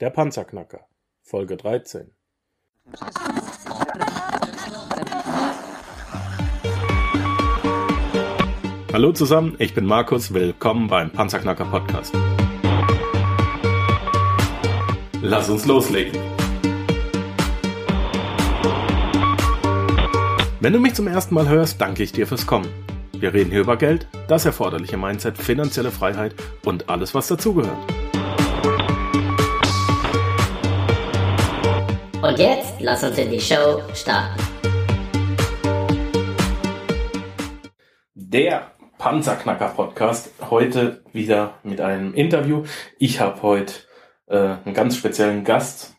Der Panzerknacker, Folge 13. Hallo zusammen, ich bin Markus, willkommen beim Panzerknacker Podcast. Lass uns loslegen. Wenn du mich zum ersten Mal hörst, danke ich dir fürs Kommen. Wir reden hier über Geld, das erforderliche Mindset, finanzielle Freiheit und alles, was dazugehört. Und jetzt lass uns in die Show starten. Der Panzerknacker Podcast. Heute wieder mit einem Interview. Ich habe heute äh, einen ganz speziellen Gast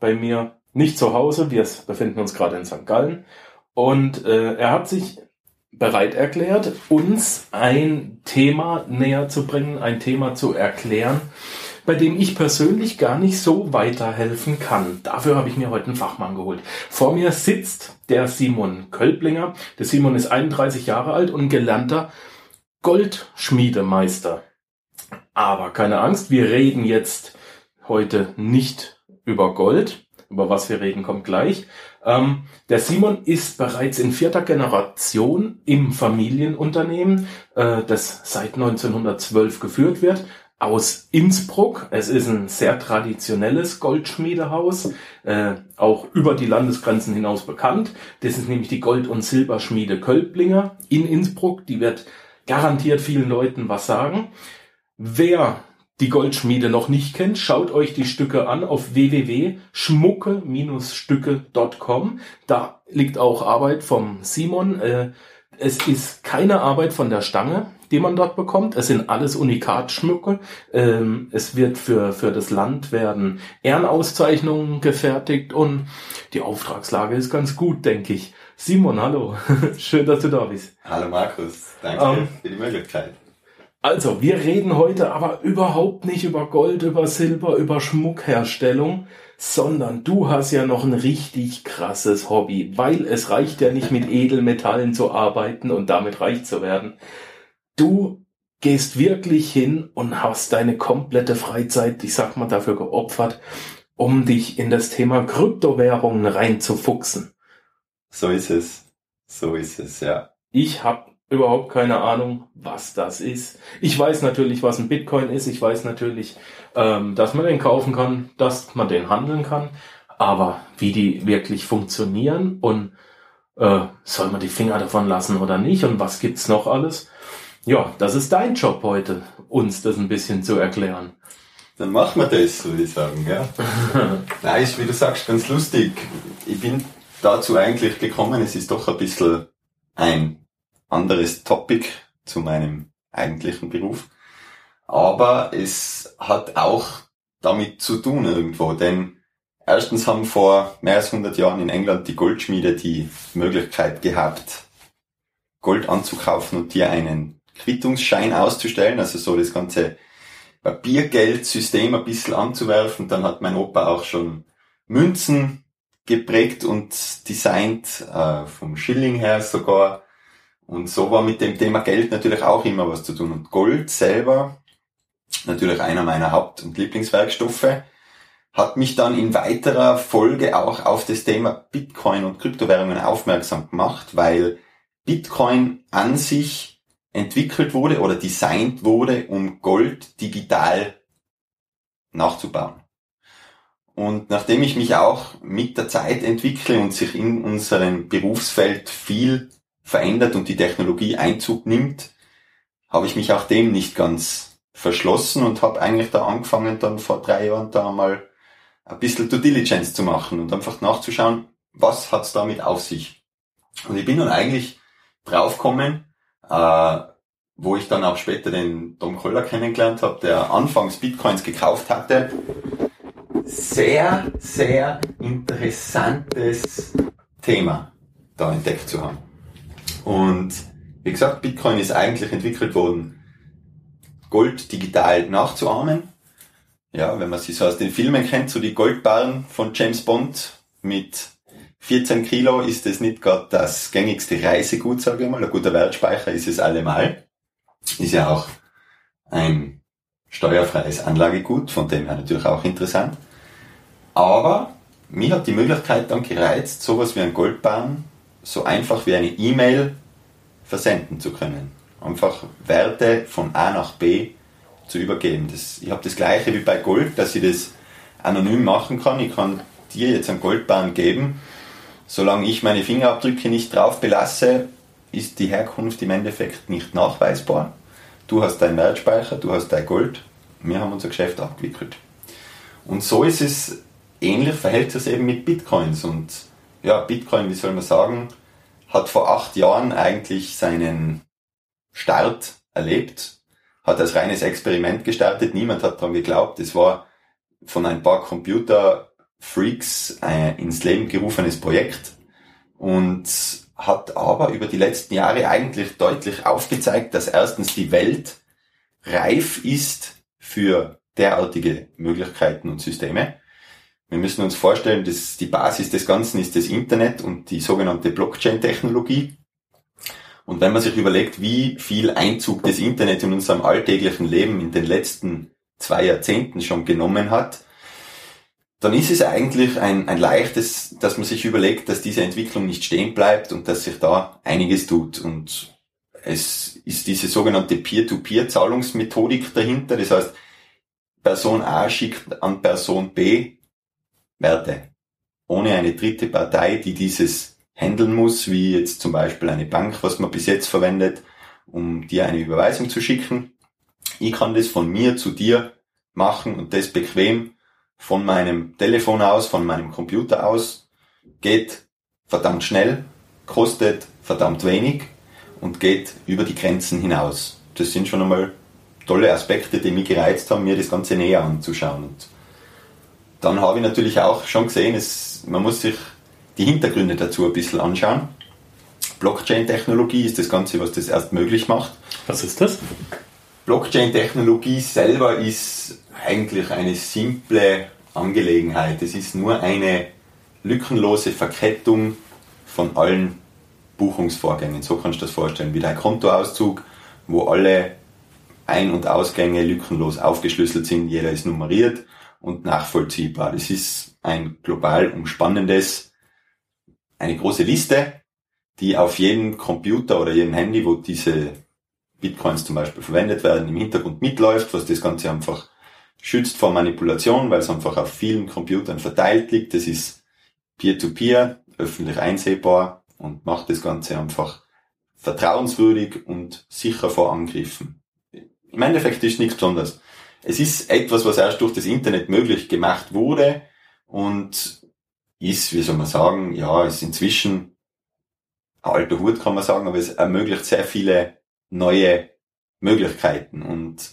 bei mir. Nicht zu Hause, wir befinden uns gerade in St. Gallen. Und äh, er hat sich bereit erklärt, uns ein Thema näher zu bringen, ein Thema zu erklären, bei dem ich persönlich gar nicht so weiterhelfen kann. Dafür habe ich mir heute einen Fachmann geholt. Vor mir sitzt der Simon Kölblinger. Der Simon ist 31 Jahre alt und gelernter Goldschmiedemeister. Aber keine Angst, wir reden jetzt heute nicht über Gold. Über was wir reden, kommt gleich. Ähm, der Simon ist bereits in vierter Generation im Familienunternehmen, äh, das seit 1912 geführt wird aus Innsbruck. Es ist ein sehr traditionelles Goldschmiedehaus, äh, auch über die Landesgrenzen hinaus bekannt. Das ist nämlich die Gold- und Silberschmiede Kölblinger in Innsbruck. Die wird garantiert vielen Leuten was sagen. Wer die Goldschmiede noch nicht kennt, schaut euch die Stücke an auf www.schmucke-stücke.com. Da liegt auch Arbeit vom Simon. Äh, es ist keine Arbeit von der Stange, die man dort bekommt. Es sind alles Unikatschmucke. Ähm, es wird für, für das Land werden Ehrenauszeichnungen gefertigt und die Auftragslage ist ganz gut, denke ich. Simon, hallo. Schön, dass du da bist. Hallo Markus. Danke um, für die Möglichkeit. Also, wir reden heute aber überhaupt nicht über Gold, über Silber, über Schmuckherstellung, sondern du hast ja noch ein richtig krasses Hobby, weil es reicht ja nicht mit Edelmetallen zu arbeiten und damit reich zu werden. Du gehst wirklich hin und hast deine komplette Freizeit, ich sag mal, dafür geopfert, um dich in das Thema Kryptowährungen reinzufuchsen. So ist es. So ist es, ja. Ich habe überhaupt keine Ahnung, was das ist. Ich weiß natürlich, was ein Bitcoin ist. Ich weiß natürlich, ähm, dass man den kaufen kann, dass man den handeln kann. Aber wie die wirklich funktionieren und äh, soll man die Finger davon lassen oder nicht und was gibt's noch alles? Ja, das ist dein Job heute, uns das ein bisschen zu erklären. Dann machen wir das, würde ich sagen. Ja. Nein, ist, wie du sagst, ganz lustig. Ich bin dazu eigentlich gekommen, es ist doch ein bisschen ein anderes Topic zu meinem eigentlichen Beruf. Aber es hat auch damit zu tun irgendwo, denn erstens haben vor mehr als 100 Jahren in England die Goldschmiede die Möglichkeit gehabt, Gold anzukaufen und dir einen Quittungsschein auszustellen, also so das ganze Papiergeldsystem ein bisschen anzuwerfen. Dann hat mein Opa auch schon Münzen geprägt und designt, äh, vom Schilling her sogar. Und so war mit dem Thema Geld natürlich auch immer was zu tun. Und Gold selber, natürlich einer meiner Haupt- und Lieblingswerkstoffe, hat mich dann in weiterer Folge auch auf das Thema Bitcoin und Kryptowährungen aufmerksam gemacht, weil Bitcoin an sich entwickelt wurde oder designt wurde, um Gold digital nachzubauen. Und nachdem ich mich auch mit der Zeit entwickle und sich in unserem Berufsfeld viel verändert und die Technologie Einzug nimmt, habe ich mich auch dem nicht ganz verschlossen und habe eigentlich da angefangen, dann vor drei Jahren da mal ein bisschen Due Diligence zu machen und einfach nachzuschauen, was hat's damit auf sich. Und ich bin dann eigentlich draufgekommen, äh, wo ich dann auch später den Tom Köller kennengelernt habe, der anfangs Bitcoins gekauft hatte. Sehr, sehr interessantes Thema da entdeckt zu haben. Und wie gesagt, Bitcoin ist eigentlich entwickelt worden, Gold digital nachzuahmen. Ja, wenn man sich so aus den Filmen kennt, so die Goldbarren von James Bond mit 14 Kilo ist es nicht gerade das gängigste Reisegut, sage ich mal. Ein guter Wertspeicher ist es allemal. Ist ja auch ein steuerfreies Anlagegut, von dem her natürlich auch interessant. Aber mir hat die Möglichkeit dann gereizt, sowas wie ein Goldbahn so einfach wie eine E-Mail versenden zu können. Einfach Werte von A nach B zu übergeben. Das, ich habe das gleiche wie bei Gold, dass ich das anonym machen kann. Ich kann dir jetzt einen Goldbahn geben. Solange ich meine Fingerabdrücke nicht drauf belasse, ist die Herkunft im Endeffekt nicht nachweisbar. Du hast deinen Wertspeicher, du hast dein Gold. Wir haben unser Geschäft abgewickelt. Und so ist es ähnlich, verhält es eben mit Bitcoins. Und ja, Bitcoin, wie soll man sagen, hat vor acht Jahren eigentlich seinen Start erlebt, hat als reines Experiment gestartet, niemand hat daran geglaubt. Es war von ein paar Computer-Freaks äh, ins Leben gerufenes Projekt und hat aber über die letzten Jahre eigentlich deutlich aufgezeigt, dass erstens die Welt reif ist für derartige Möglichkeiten und Systeme. Wir müssen uns vorstellen, dass die Basis des Ganzen ist das Internet und die sogenannte Blockchain-Technologie. Und wenn man sich überlegt, wie viel Einzug das Internet in unserem alltäglichen Leben in den letzten zwei Jahrzehnten schon genommen hat, dann ist es eigentlich ein, ein leichtes, dass man sich überlegt, dass diese Entwicklung nicht stehen bleibt und dass sich da einiges tut. Und es ist diese sogenannte Peer-to-Peer-Zahlungsmethodik dahinter. Das heißt, Person A schickt an Person B Werte. Ohne eine dritte Partei, die dieses handeln muss, wie jetzt zum Beispiel eine Bank, was man bis jetzt verwendet, um dir eine Überweisung zu schicken. Ich kann das von mir zu dir machen und das bequem von meinem Telefon aus, von meinem Computer aus, geht verdammt schnell, kostet verdammt wenig und geht über die Grenzen hinaus. Das sind schon einmal tolle Aspekte, die mich gereizt haben, mir das Ganze näher anzuschauen. Und dann habe ich natürlich auch schon gesehen, es, man muss sich die Hintergründe dazu ein bisschen anschauen. Blockchain-Technologie ist das Ganze, was das erst möglich macht. Was ist das? Blockchain-Technologie selber ist eigentlich eine simple Angelegenheit. Es ist nur eine lückenlose Verkettung von allen Buchungsvorgängen. So kannst du das vorstellen, wie dein Kontoauszug, wo alle Ein- und Ausgänge lückenlos aufgeschlüsselt sind. Jeder ist nummeriert und nachvollziehbar. Das ist ein global umspannendes, eine große Liste, die auf jedem Computer oder jedem Handy, wo diese Bitcoins zum Beispiel verwendet werden, im Hintergrund mitläuft, was das Ganze einfach schützt vor Manipulation, weil es einfach auf vielen Computern verteilt liegt. Das ist peer-to-peer, -peer, öffentlich einsehbar und macht das Ganze einfach vertrauenswürdig und sicher vor Angriffen. Im Endeffekt ist nichts Besonderes es ist etwas, was erst durch das Internet möglich gemacht wurde und ist, wie soll man sagen, ja, ist inzwischen ein alter Hut, kann man sagen, aber es ermöglicht sehr viele neue Möglichkeiten und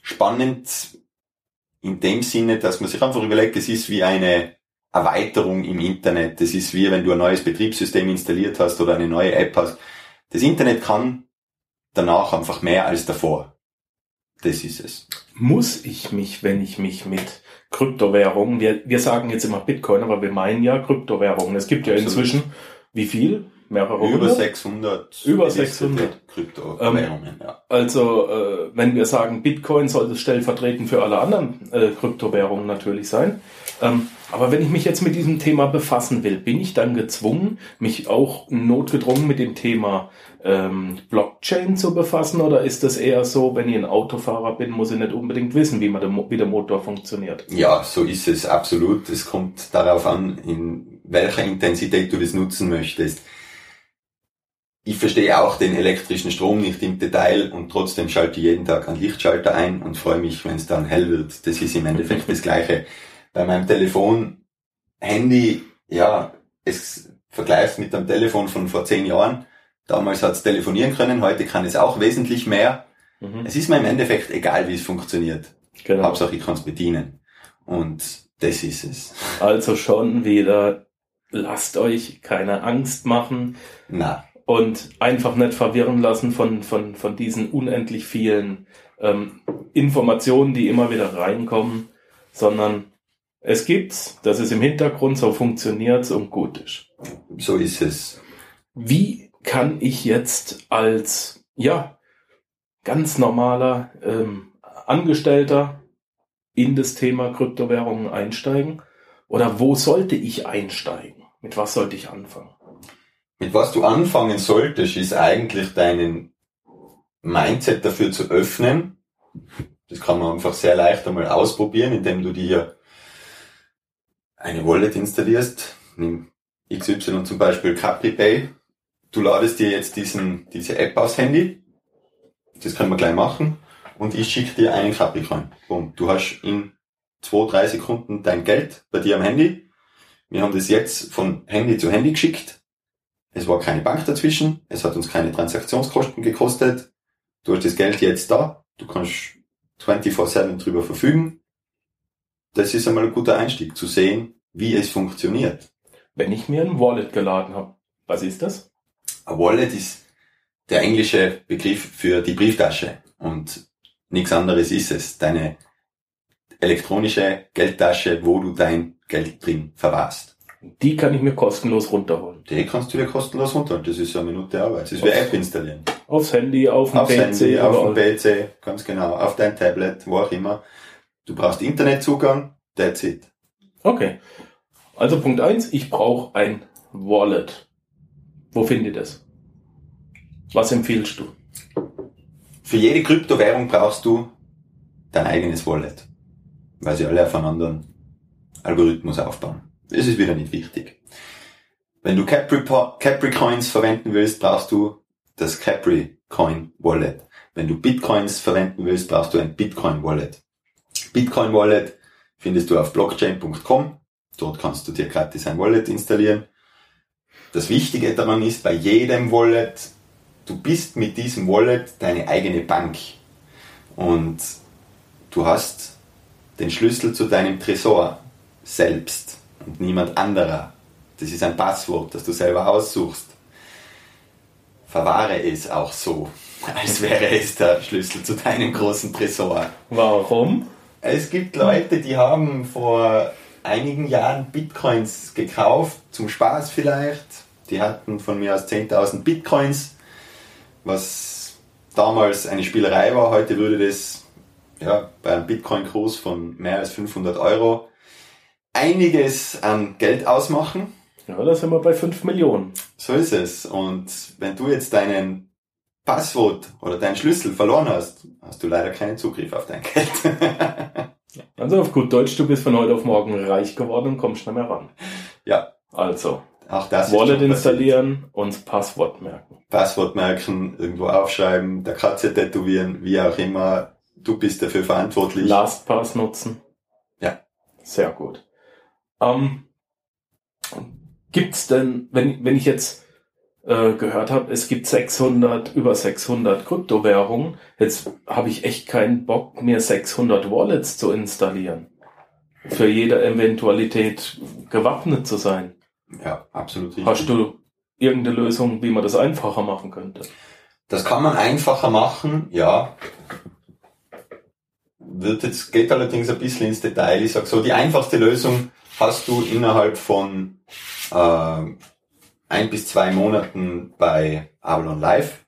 spannend in dem Sinne, dass man sich einfach überlegt, es ist wie eine Erweiterung im Internet. Es ist wie wenn du ein neues Betriebssystem installiert hast oder eine neue App hast. Das Internet kann danach einfach mehr als davor. Das ist es. Muss ich mich, wenn ich mich mit Kryptowährungen, wir, wir sagen jetzt immer Bitcoin, aber wir meinen ja Kryptowährungen. Es gibt ja Absolut. inzwischen, wie viel? Mehrere Über hundert? 600. Über 600. Kryptowährungen, ähm, ja. Also, äh, wenn wir sagen Bitcoin, sollte stellvertretend für alle anderen äh, Kryptowährungen natürlich sein. Ähm, aber wenn ich mich jetzt mit diesem Thema befassen will, bin ich dann gezwungen, mich auch notgedrungen mit dem Thema ähm, Blockchain zu befassen? Oder ist das eher so, wenn ich ein Autofahrer bin, muss ich nicht unbedingt wissen, wie, man der, wie der Motor funktioniert? Ja, so ist es absolut. Es kommt darauf an, in welcher Intensität du das nutzen möchtest. Ich verstehe auch den elektrischen Strom nicht im Detail und trotzdem schalte ich jeden Tag einen Lichtschalter ein und freue mich, wenn es dann hell wird. Das ist im Endeffekt das Gleiche bei meinem Telefon, Handy, ja, es vergleicht mit dem Telefon von vor zehn Jahren. Damals hat es telefonieren können, heute kann es auch wesentlich mehr. Mhm. Es ist mir im Endeffekt egal, wie es funktioniert. Genau. Hauptsache, ich kann es bedienen. Und das ist es. Also schon wieder, lasst euch keine Angst machen. Na. Und einfach nicht verwirren lassen von, von, von diesen unendlich vielen ähm, Informationen, die immer wieder reinkommen, sondern es gibt's, dass es im Hintergrund so funktioniert und gut ist. So ist es. Wie kann ich jetzt als, ja, ganz normaler ähm, Angestellter in das Thema Kryptowährungen einsteigen? oder wo sollte ich einsteigen? Mit was sollte ich anfangen? Mit was du anfangen solltest, ist eigentlich deinen Mindset dafür zu öffnen. Das kann man einfach sehr leicht einmal ausprobieren, indem du dir eine Wallet installierst. Nimm XY zum Beispiel Capri Pay. Du ladest dir jetzt diesen, diese App aufs Handy. Das können wir gleich machen. Und ich schicke dir einen Capricorn. Boom. Du hast in zwei, drei Sekunden dein Geld bei dir am Handy. Wir haben das jetzt von Handy zu Handy geschickt. Es war keine Bank dazwischen. Es hat uns keine Transaktionskosten gekostet. Du hast das Geld jetzt da. Du kannst 24-7 drüber verfügen. Das ist einmal ein guter Einstieg, zu sehen, wie es funktioniert. Wenn ich mir ein Wallet geladen habe, was ist das? Ein Wallet ist der englische Begriff für die Brieftasche und nichts anderes ist es. Deine elektronische Geldtasche, wo du dein Geld drin verwahrst. Die kann ich mir kostenlos runterholen. Die kannst du dir kostenlos runterholen. Das ist ja eine Minute Arbeit. Das ist wie App installieren. Aufs Handy, auf dem Aufs PC, Handy, auf dem. PC, ganz genau, auf dein Tablet, wo auch immer. Du brauchst Internetzugang, that's it. Okay. Also Punkt eins: ich brauche ein Wallet. Wo finde ich das? Was empfiehlst du? Für jede Kryptowährung brauchst du dein eigenes Wallet. Weil sie alle auf einen anderen Algorithmus aufbauen. Das ist wieder nicht wichtig. Wenn du Capri, Capri Coins verwenden willst, brauchst du das Capri Coin Wallet. Wenn du Bitcoins verwenden willst, brauchst du ein Bitcoin Wallet. Bitcoin Wallet findest du auf blockchain.com. Dort kannst du dir gratis ein Wallet installieren. Das Wichtige daran ist, bei jedem Wallet, du bist mit diesem Wallet deine eigene Bank. Und du hast den Schlüssel zu deinem Tresor selbst und niemand anderer. Das ist ein Passwort, das du selber aussuchst. Verwahre es auch so, als wäre es der Schlüssel zu deinem großen Tresor. Warum? Es gibt Leute, die haben vor einigen Jahren Bitcoins gekauft, zum Spaß vielleicht. Die hatten von mir aus 10.000 Bitcoins, was damals eine Spielerei war. Heute würde das ja, bei einem Bitcoin-Kurs von mehr als 500 Euro einiges an Geld ausmachen. Ja, da sind wir bei 5 Millionen. So ist es. Und wenn du jetzt deinen Passwort oder deinen Schlüssel verloren hast, hast du leider keinen Zugriff auf dein Geld. Also auf gut Deutsch, du bist von heute auf morgen reich geworden und kommst nicht mehr ran. ja, Also, auch das ist Wallet installieren und Passwort merken. Passwort merken, irgendwo aufschreiben, der Katze tätowieren, wie auch immer. Du bist dafür verantwortlich. LastPass nutzen. Ja. Sehr gut. Ähm, gibt's denn, wenn, wenn ich jetzt äh, gehört habe, es gibt 600, über 600 Kryptowährungen, jetzt habe ich echt keinen Bock, mir 600 Wallets zu installieren. Für jede Eventualität gewappnet zu sein. Ja, absolut richtig. Hast du irgendeine Lösung, wie man das einfacher machen könnte? Das kann man einfacher machen, ja. Wird jetzt, geht allerdings ein bisschen ins Detail. Ich sag so, die einfachste Lösung hast du innerhalb von äh, ein bis zwei Monaten bei Avalon Live.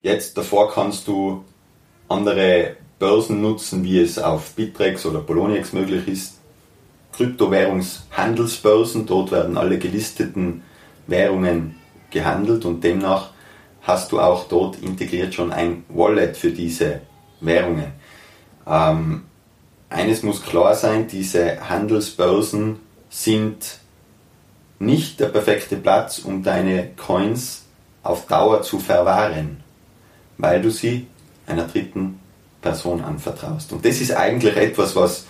Jetzt davor kannst du andere Börsen nutzen, wie es auf Bittrex oder Poloniex möglich ist. Kryptowährungshandelsbörsen, dort werden alle gelisteten Währungen gehandelt und demnach hast du auch dort integriert schon ein Wallet für diese Währungen. Ähm, eines muss klar sein, diese Handelsbörsen sind nicht der perfekte Platz, um deine Coins auf Dauer zu verwahren, weil du sie einer dritten Person anvertraust. Und das ist eigentlich etwas, was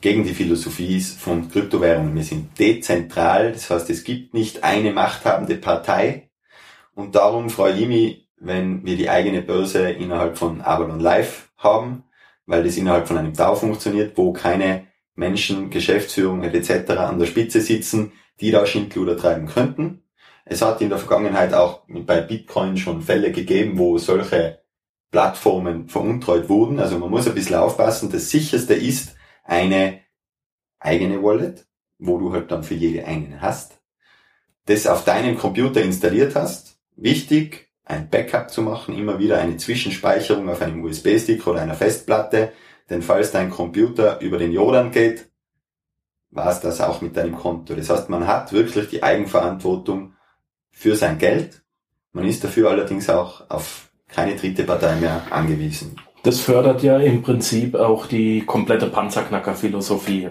gegen die Philosophie ist von Kryptowährungen. Wir sind dezentral, das heißt, es gibt nicht eine machthabende Partei. Und darum freue ich mich, wenn wir die eigene Börse innerhalb von Avalon Live haben, weil das innerhalb von einem DAO funktioniert, wo keine Menschen, Geschäftsführung etc. an der Spitze sitzen, die da Schindluder treiben könnten. Es hat in der Vergangenheit auch bei Bitcoin schon Fälle gegeben, wo solche Plattformen veruntreut wurden. Also man muss ein bisschen aufpassen. Das sicherste ist eine eigene Wallet, wo du halt dann für jede einen hast. Das auf deinem Computer installiert hast. Wichtig, ein Backup zu machen, immer wieder eine Zwischenspeicherung auf einem USB-Stick oder einer Festplatte. Denn falls dein Computer über den Jordan geht, war es das auch mit deinem Konto. Das heißt, man hat wirklich die Eigenverantwortung für sein Geld. Man ist dafür allerdings auch auf keine dritte Partei mehr angewiesen. Das fördert ja im Prinzip auch die komplette Panzerknacker-Philosophie.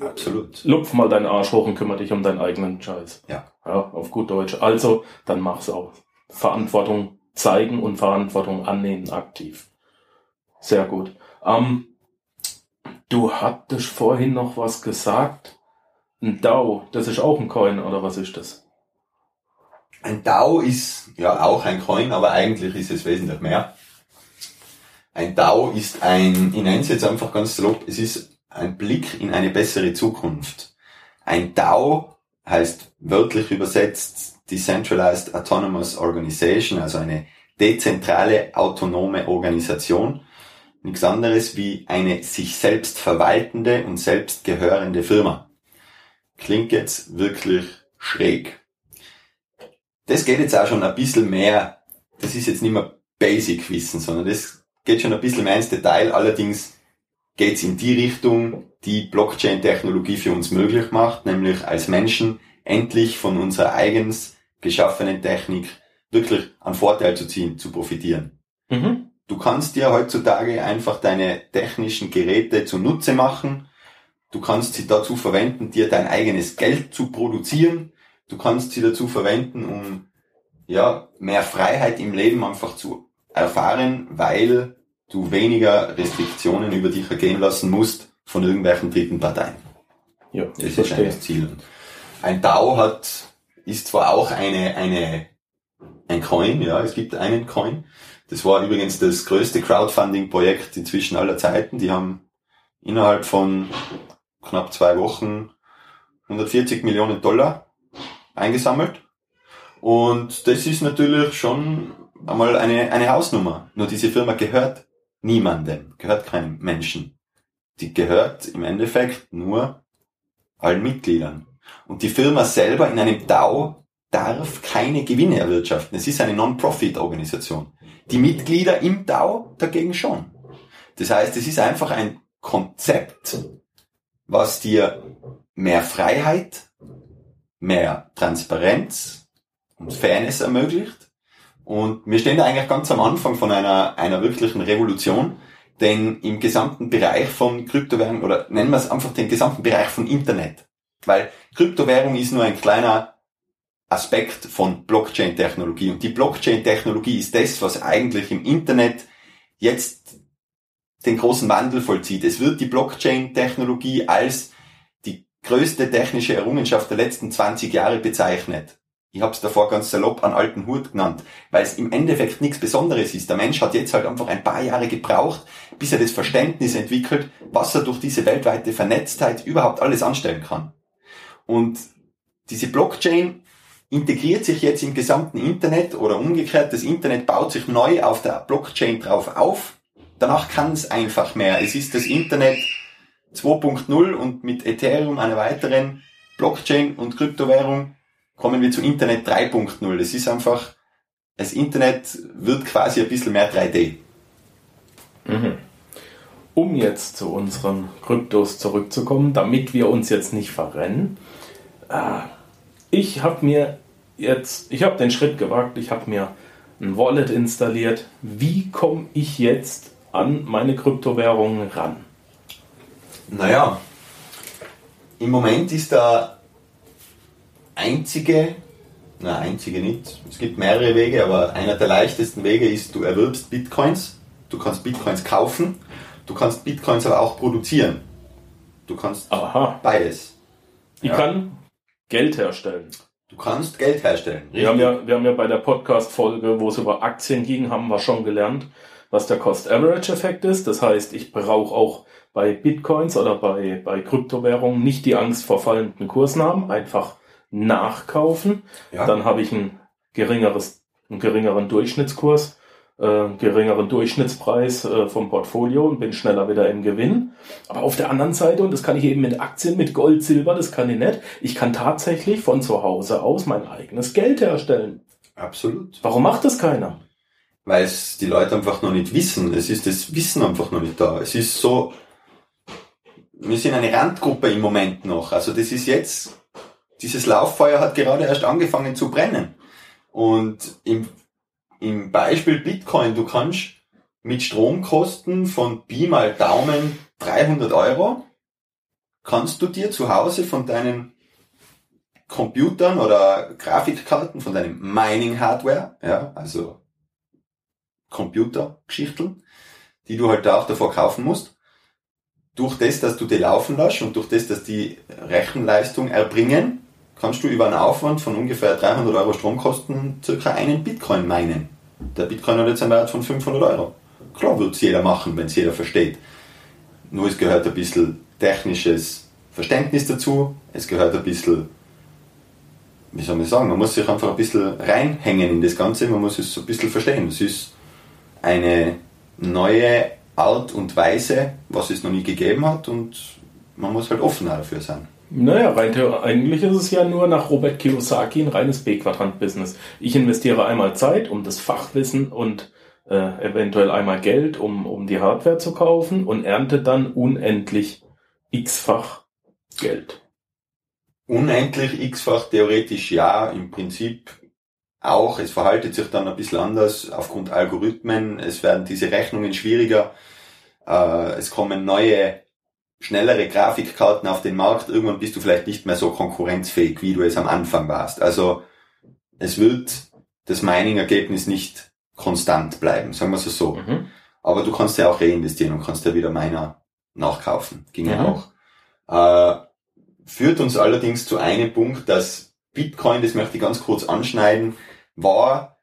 Absolut. Lupf mal deinen Arsch hoch und kümmere dich um deinen eigenen Scheiß. Ja. Ja, auf gut Deutsch. Also, dann mach's auch. Verantwortung zeigen und Verantwortung annehmen aktiv. Sehr gut. Ähm, du hattest vorhin noch was gesagt. Ein DAO, das ist auch ein Coin, oder was ist das? Ein DAO ist ja auch ein Coin, aber eigentlich ist es wesentlich mehr. Ein DAO ist ein, ich nenne es jetzt einfach ganz salopp, es ist ein Blick in eine bessere Zukunft. Ein DAO heißt wörtlich übersetzt Decentralized Autonomous Organization, also eine dezentrale autonome Organisation. Nichts anderes wie eine sich selbst verwaltende und selbst gehörende Firma. Klingt jetzt wirklich schräg. Das geht jetzt auch schon ein bisschen mehr, das ist jetzt nicht mehr Basic Wissen, sondern das geht schon ein bisschen mehr ins Detail. Allerdings geht es in die Richtung, die Blockchain-Technologie für uns möglich macht, nämlich als Menschen endlich von unserer eigens geschaffenen Technik wirklich einen Vorteil zu ziehen, zu profitieren. Mhm. Du kannst dir heutzutage einfach deine technischen Geräte zunutze machen. Du kannst sie dazu verwenden, dir dein eigenes Geld zu produzieren. Du kannst sie dazu verwenden, um ja mehr Freiheit im Leben einfach zu erfahren, weil du weniger Restriktionen über dich ergehen lassen musst von irgendwelchen dritten Parteien. Ja, Das ist verstehe. Ziel. Ein DAO hat, ist zwar auch eine, eine, ein Coin, ja, es gibt einen Coin. Das war übrigens das größte Crowdfunding-Projekt inzwischen aller Zeiten. Die haben innerhalb von knapp zwei Wochen 140 Millionen Dollar eingesammelt. Und das ist natürlich schon einmal eine, eine Hausnummer. Nur diese Firma gehört niemandem, gehört keinem Menschen. Die gehört im Endeffekt nur allen Mitgliedern. Und die Firma selber in einem DAO darf keine Gewinne erwirtschaften. Es ist eine Non-Profit-Organisation. Die Mitglieder im DAO dagegen schon. Das heißt, es ist einfach ein Konzept, was dir mehr Freiheit, mehr Transparenz und Fairness ermöglicht. Und wir stehen da eigentlich ganz am Anfang von einer, einer wirklichen Revolution, denn im gesamten Bereich von Kryptowährung oder nennen wir es einfach den gesamten Bereich von Internet, weil Kryptowährung ist nur ein kleiner Aspekt von Blockchain-Technologie und die Blockchain-Technologie ist das, was eigentlich im Internet jetzt den großen Wandel vollzieht. Es wird die Blockchain-Technologie als die größte technische Errungenschaft der letzten 20 Jahre bezeichnet. Ich habe es davor ganz salopp an alten Hut genannt, weil es im Endeffekt nichts Besonderes ist. Der Mensch hat jetzt halt einfach ein paar Jahre gebraucht, bis er das Verständnis entwickelt, was er durch diese weltweite Vernetztheit überhaupt alles anstellen kann. Und diese Blockchain integriert sich jetzt im gesamten Internet oder umgekehrt, das Internet baut sich neu auf der Blockchain drauf auf. Danach kann es einfach mehr. Es ist das Internet 2.0 und mit Ethereum, einer weiteren Blockchain und Kryptowährung, kommen wir zu Internet 3.0. Es ist einfach, das Internet wird quasi ein bisschen mehr 3D. Mhm. Um jetzt zu unseren Kryptos zurückzukommen, damit wir uns jetzt nicht verrennen. Äh, ich habe mir jetzt, ich habe den Schritt gewagt, ich habe mir ein Wallet installiert. Wie komme ich jetzt an meine Kryptowährungen ran? Naja, im Moment ist der einzige, na einzige nicht, es gibt mehrere Wege, aber einer der leichtesten Wege ist, du erwirbst Bitcoins, du kannst Bitcoins kaufen, du kannst Bitcoins aber auch produzieren. Du kannst Aha, beides. ich Ja. kann Geld herstellen. Du kannst Geld herstellen. Wir haben, ja, wir haben ja bei der Podcast-Folge, wo es über Aktien ging, haben wir schon gelernt, was der Cost-Average-Effekt ist. Das heißt, ich brauche auch bei Bitcoins oder bei, bei Kryptowährungen nicht die Angst vor fallenden Kursen haben, einfach nachkaufen. Ja. Dann habe ich ein geringeres, einen geringeren Durchschnittskurs, äh, geringeren Durchschnittspreis äh, vom Portfolio und bin schneller wieder im Gewinn. Aber auf der anderen Seite, und das kann ich eben mit Aktien, mit Gold, Silber, das kann ich nicht, ich kann tatsächlich von zu Hause aus mein eigenes Geld herstellen. Absolut. Warum macht das keiner? Weil es die Leute einfach noch nicht wissen. Es ist das Wissen einfach noch nicht da. Es ist so, wir sind eine Randgruppe im Moment noch. Also das ist jetzt, dieses Lauffeuer hat gerade erst angefangen zu brennen. Und im, im Beispiel Bitcoin, du kannst mit Stromkosten von Pi mal Daumen 300 Euro, kannst du dir zu Hause von deinen Computern oder Grafikkarten, von deinem Mining-Hardware, ja, also Computergeschichten, die du halt auch davor kaufen musst, durch das, dass du die laufen lässt und durch das, dass die Rechenleistung erbringen, kannst du über einen Aufwand von ungefähr 300 Euro Stromkosten circa einen Bitcoin meinen. Der Bitcoin hat jetzt einen Wert von 500 Euro. Klar wird es jeder machen, wenn es jeder versteht. Nur es gehört ein bisschen technisches Verständnis dazu, es gehört ein bisschen, wie soll man sagen, man muss sich einfach ein bisschen reinhängen in das Ganze, man muss es so ein bisschen verstehen. Es ist eine neue Art und Weise, was es noch nie gegeben hat und man muss halt offen dafür sein. Naja, rein eigentlich ist es ja nur nach Robert Kiyosaki ein reines B-Quadrant-Business. Ich investiere einmal Zeit, um das Fachwissen und äh, eventuell einmal Geld, um, um die Hardware zu kaufen und ernte dann unendlich x-fach Geld. Unendlich x-fach theoretisch ja, im Prinzip auch. Es verhaltet sich dann ein bisschen anders aufgrund Algorithmen. Es werden diese Rechnungen schwieriger. Äh, es kommen neue schnellere Grafikkarten auf den Markt, irgendwann bist du vielleicht nicht mehr so konkurrenzfähig, wie du es am Anfang warst. Also es wird das Mining-Ergebnis nicht konstant bleiben, sagen wir es so. Mhm. Aber du kannst ja auch reinvestieren und kannst ja wieder Miner nachkaufen. Ging mhm. ja auch. Äh, führt uns allerdings zu einem Punkt, dass Bitcoin, das möchte ich ganz kurz anschneiden, war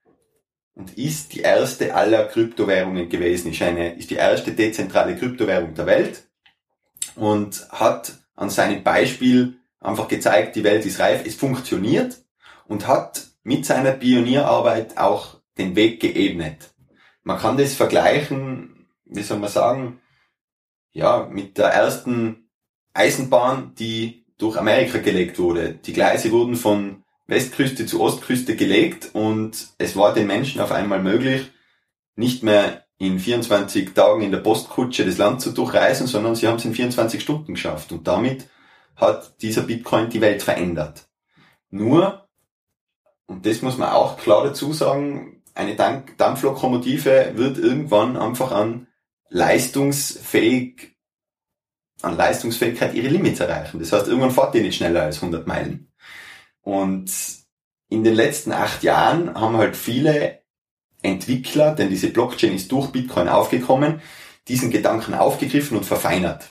und ist die erste aller Kryptowährungen gewesen, ist eine, ist die erste dezentrale Kryptowährung der Welt und hat an seinem Beispiel einfach gezeigt, die Welt ist reif, es funktioniert und hat mit seiner Pionierarbeit auch den Weg geebnet. Man kann das vergleichen, wie soll man sagen, ja, mit der ersten Eisenbahn, die durch Amerika gelegt wurde. Die Gleise wurden von Westküste zu Ostküste gelegt und es war den Menschen auf einmal möglich, nicht mehr in 24 Tagen in der Postkutsche das Land zu durchreisen, sondern sie haben es in 24 Stunden geschafft. Und damit hat dieser Bitcoin die Welt verändert. Nur, und das muss man auch klar dazu sagen, eine Dampflokomotive wird irgendwann einfach an leistungsfähig, an Leistungsfähigkeit ihre Limits erreichen. Das heißt, irgendwann fährt die nicht schneller als 100 Meilen. Und in den letzten acht Jahren haben halt viele Entwickler, denn diese Blockchain ist durch Bitcoin aufgekommen, diesen Gedanken aufgegriffen und verfeinert.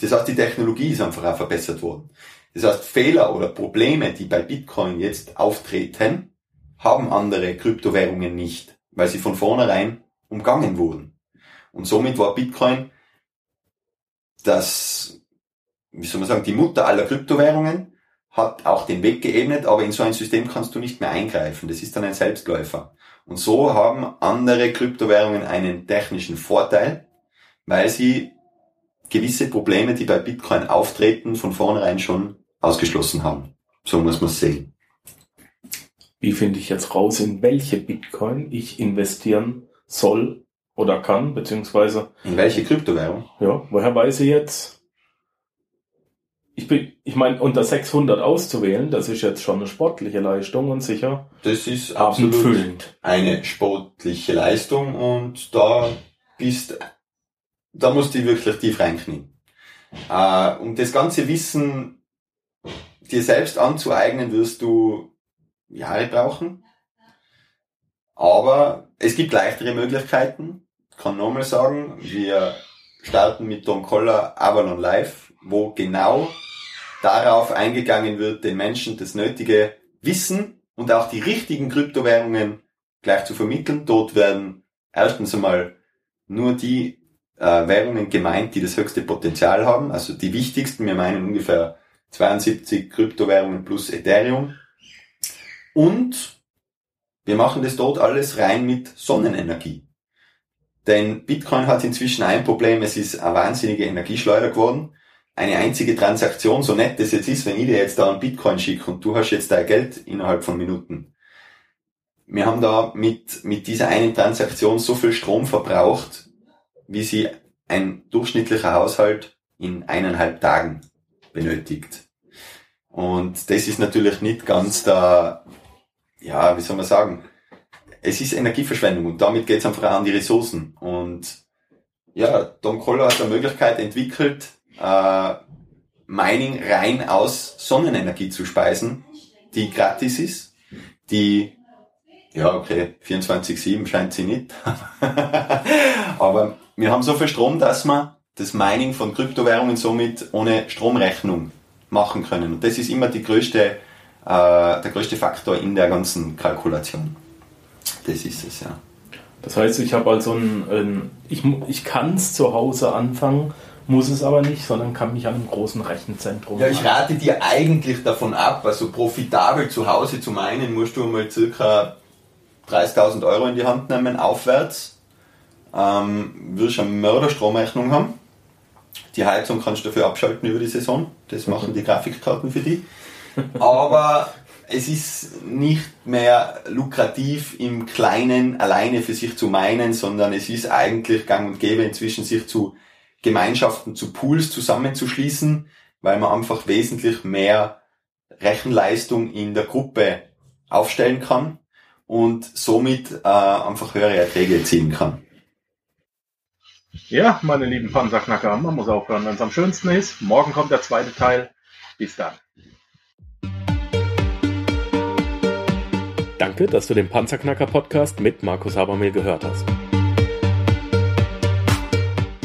Das heißt, die Technologie ist einfach auch verbessert worden. Das heißt, Fehler oder Probleme, die bei Bitcoin jetzt auftreten, haben andere Kryptowährungen nicht, weil sie von vornherein umgangen wurden. Und somit war Bitcoin das, wie soll man sagen, die Mutter aller Kryptowährungen, hat auch den Weg geebnet, aber in so ein System kannst du nicht mehr eingreifen. Das ist dann ein Selbstläufer. Und so haben andere Kryptowährungen einen technischen Vorteil, weil sie gewisse Probleme, die bei Bitcoin auftreten, von vornherein schon ausgeschlossen haben. So muss man es sehen. Wie finde ich jetzt raus, in welche Bitcoin ich investieren soll oder kann, beziehungsweise... In welche Kryptowährung? Ja, woher weiß ich jetzt, ich bin, ich meine, unter 600 auszuwählen, das ist jetzt schon eine sportliche Leistung und sicher. Das ist absolut füllend. eine sportliche Leistung und da bist, da musst du wirklich tief reinknien. Äh, um das ganze Wissen dir selbst anzueignen, wirst du Jahre brauchen. Aber es gibt leichtere Möglichkeiten. Ich kann nochmal sagen, wir starten mit Don Collar Avalon Live, wo genau darauf eingegangen wird, den Menschen das nötige Wissen und auch die richtigen Kryptowährungen gleich zu vermitteln. Dort werden erstens einmal nur die äh, Währungen gemeint, die das höchste Potenzial haben, also die wichtigsten. Wir meinen ungefähr 72 Kryptowährungen plus Ethereum. Und wir machen das dort alles rein mit Sonnenenergie. Denn Bitcoin hat inzwischen ein Problem, es ist eine wahnsinnige Energieschleuder geworden eine einzige Transaktion, so nett das jetzt ist, wenn ich dir jetzt da einen Bitcoin schicke und du hast jetzt dein Geld innerhalb von Minuten. Wir haben da mit, mit dieser einen Transaktion so viel Strom verbraucht, wie sie ein durchschnittlicher Haushalt in eineinhalb Tagen benötigt. Und das ist natürlich nicht ganz da, ja, wie soll man sagen, es ist Energieverschwendung und damit geht es einfach an die Ressourcen. Und ja, Tom Koller hat eine Möglichkeit entwickelt, äh, Mining rein aus Sonnenenergie zu speisen, die gratis ist, die ja, okay, 24-7 scheint sie nicht. Aber wir haben so viel Strom, dass wir das Mining von Kryptowährungen somit ohne Stromrechnung machen können. Und das ist immer die größte, äh, der größte Faktor in der ganzen Kalkulation. Das ist es, ja. Das heißt, ich habe also ein, ein ich, ich kann es zu Hause anfangen, muss es aber nicht, sondern kann mich an einem großen Rechenzentrum. Ja, ich rate dir eigentlich davon ab, also profitabel zu Hause zu meinen, musst du mal circa 30.000 Euro in die Hand nehmen, aufwärts. Ähm, wirst eine Mörderstromrechnung haben. Die Heizung kannst du dafür abschalten über die Saison. Das machen die Grafikkarten für dich. Aber es ist nicht mehr lukrativ im Kleinen alleine für sich zu meinen, sondern es ist eigentlich gang und gäbe inzwischen sich zu Gemeinschaften, zu Pools zusammenzuschließen, weil man einfach wesentlich mehr Rechenleistung in der Gruppe aufstellen kann und somit äh, einfach höhere Erträge erzielen kann. Ja, meine lieben Panzerknacker, man muss aufhören, wenn es am schönsten ist. Morgen kommt der zweite Teil. Bis dann. Danke, dass du den Panzerknacker Podcast mit Markus Habermehl gehört hast.